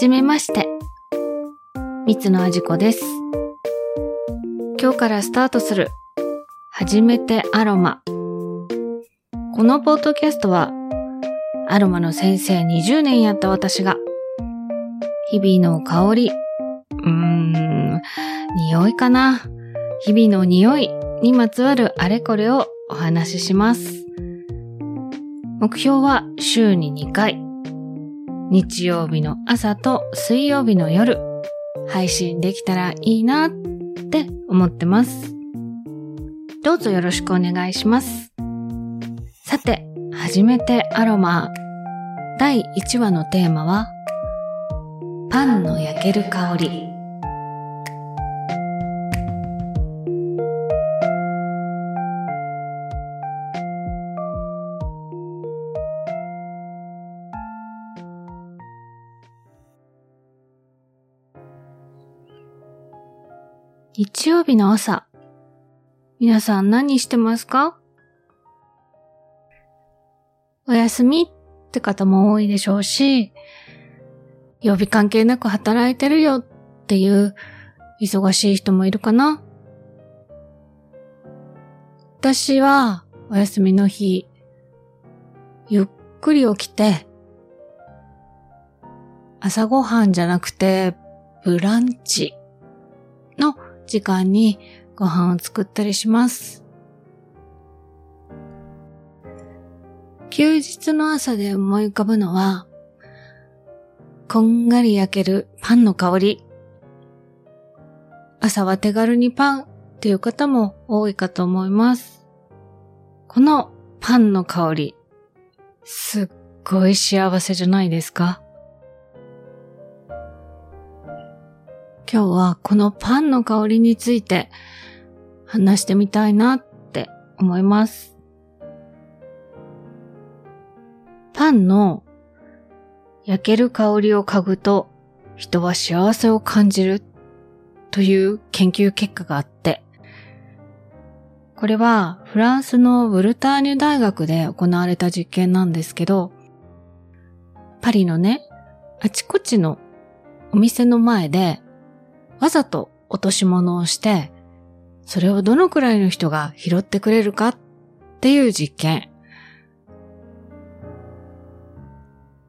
じめまして。三つのあじこです。今日からスタートする、初めてアロマ。このポッドキャストは、アロマの先生20年やった私が、日々の香り、うーん、匂いかな。日々の匂いにまつわるあれこれをお話しします。目標は週に2回。日曜日の朝と水曜日の夜、配信できたらいいなって思ってます。どうぞよろしくお願いします。さて、初めてアロマ。第1話のテーマは、パンの焼ける香り。日曜日の朝、皆さん何してますか？お休みって方も多いでしょうし、曜日関係なく働いてるよっていう忙しい人もいるかな。私はお休みの日、ゆっくり起きて、朝ごはんじゃなくてブランチの時間にご飯を作ったりします。休日の朝で思い浮かぶのは、こんがり焼けるパンの香り。朝は手軽にパンっていう方も多いかと思います。このパンの香り、すっごい幸せじゃないですか今日はこのパンの香りについて話してみたいなって思います。パンの焼ける香りを嗅ぐと人は幸せを感じるという研究結果があって、これはフランスのブルターニュ大学で行われた実験なんですけど、パリのね、あちこちのお店の前でわざと落とし物をして、それをどのくらいの人が拾ってくれるかっていう実験。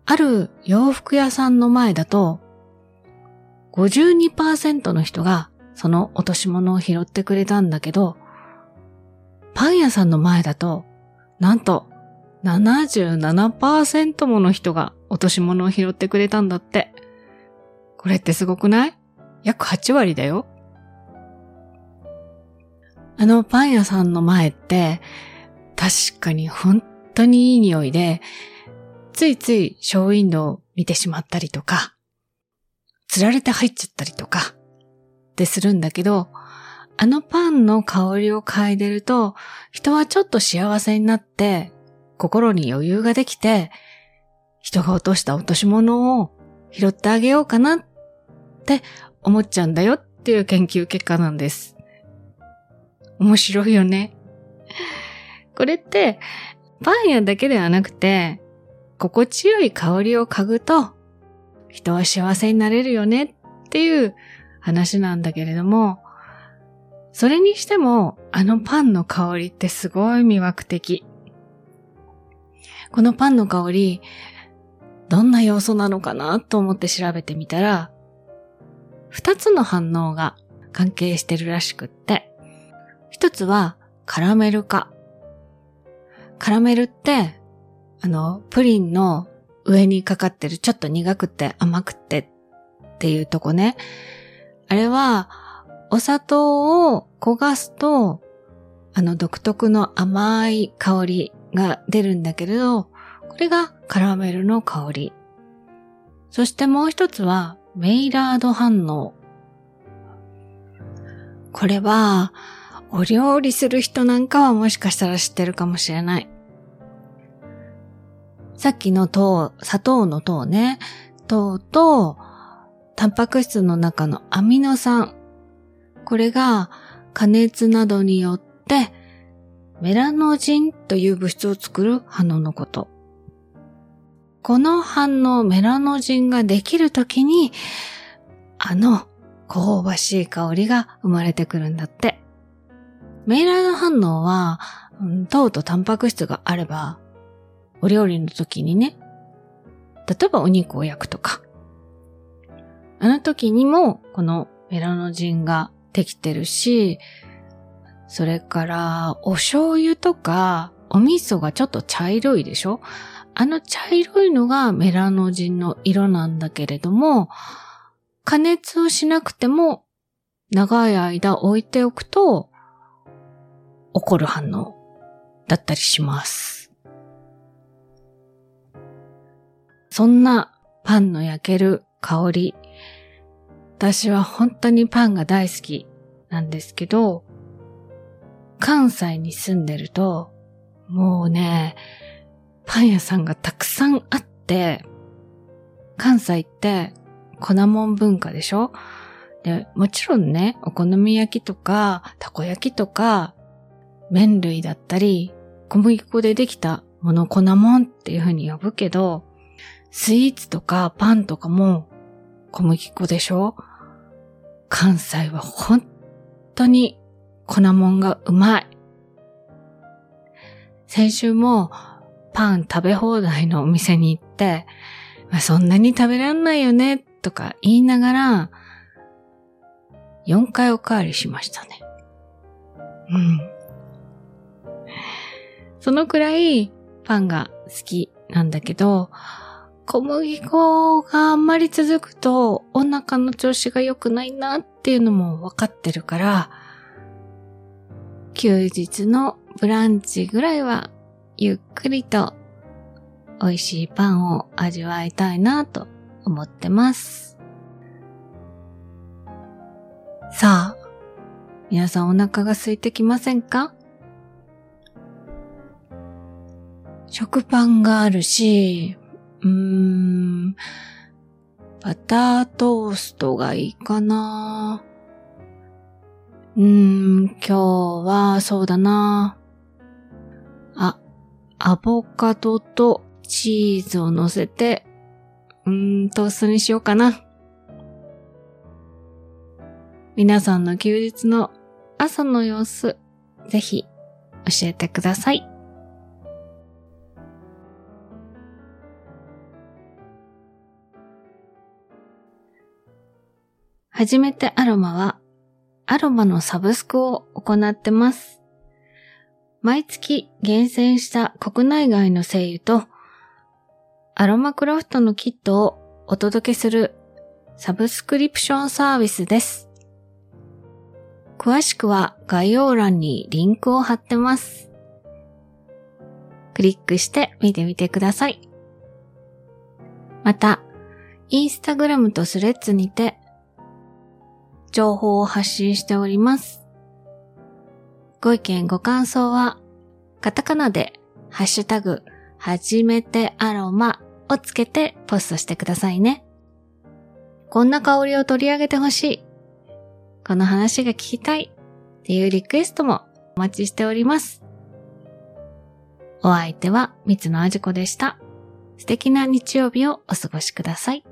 ある洋服屋さんの前だと、52%の人がその落とし物を拾ってくれたんだけど、パン屋さんの前だと、なんと77%もの人が落とし物を拾ってくれたんだって。これってすごくない？約8割だよ。あのパン屋さんの前って、確かに本当にいい匂いで、ついついショーウィンドウを見てしまったりとか、釣られて入っちゃったりとか、ってするんだけど、あのパンの香りを嗅いでると、人はちょっと幸せになって、心に余裕ができて、人が落とした落とし物を拾ってあげようかなって思っちゃうんだよっていう研究結果なんです。面白いよね。これって、パン屋だけではなくて、心地よい香りを嗅ぐと、人は幸せになれるよねっていう話なんだけれども、それにしても、あのパンの香りってすごい魅惑的。このパンの香り、どんな要素なのかなと思って調べてみたら、二つの反応が関係してるらしくって、一つはカラメル化。カラメルって、あの、プリンの上にかかってるちょっと苦くて甘くてっていうとこね。あれは、お砂糖を焦がすと、あの独特の甘い香りが出るんだけれど、これがカラメルの香り。そしてもう一つは、メイラード反応。これは、お料理する人なんかはもしかしたら知ってるかもしれない。さっきの糖、砂糖の糖ね。糖と、タンパク質の中のアミノ酸。これが加熱などによって、メラノジンという物質を作る反応のこと。この反応、メラノジンができるときに、あの香ばしい香りが生まれてくるんだって。メイラード反応は、糖とタンパク質があれば、お料理の時にね、例えばお肉を焼くとか、あの時にもこのメラノジンができてるし、それからお醤油とかお味噌がちょっと茶色いでしょ？あの茶色いのがメラノジンの色なんだけれども、加熱をしなくても長い間置いておくと起こる反応だったりします。そんなパンの焼ける香り。私は本当にパンが大好きなんですけど、関西に住んでると、もうね、パン屋さんがたくさんあって、関西って粉もん文化でしょ？で、もちろんね、お好み焼きとか、たこ焼きとか、麺類だったり、小麦粉でできたもの粉もんっていう風に呼ぶけど、スイーツとかパンとかも小麦粉でしょ？関西は本当に粉もんがうまい。先週もパン食べ放題のお店に行って、まあ、そんなに食べらんないよねとか言いながら、4回おかわりしましたね。うん。そのくらいパンが好きなんだけど、小麦粉があんまり続くとお腹の調子が良くないなっていうのも分かってるから、休日のブランチぐらいはゆっくりと美味しいパンを味わいたいなと思ってます。さあ、皆さんお腹が空いてきませんか？食パンがあるし、うーん、バタートーストがいいかな。うーん、今日はそうだな。アボカドとチーズを乗せて、うーん、トーストにしようかな。皆さんの休日の朝の様子、ぜひ教えてください。初めてアロマは、アロマのサブスクを行ってます。毎月厳選した国内外の精油と、アロマクラフトのキットをお届けするサブスクリプションサービスです。詳しくは概要欄にリンクを貼ってます。クリックして見てみてください。また、インスタグラムとスレッズにて情報を発信しております。ご意見ご感想は、カタカナで、ハッシュタグ、はじめてアロマをつけてポストしてくださいね。こんな香りを取り上げてほしい。この話が聞きたいっていうリクエストもお待ちしております。お相手は三つのあじこでした。素敵な日曜日をお過ごしください。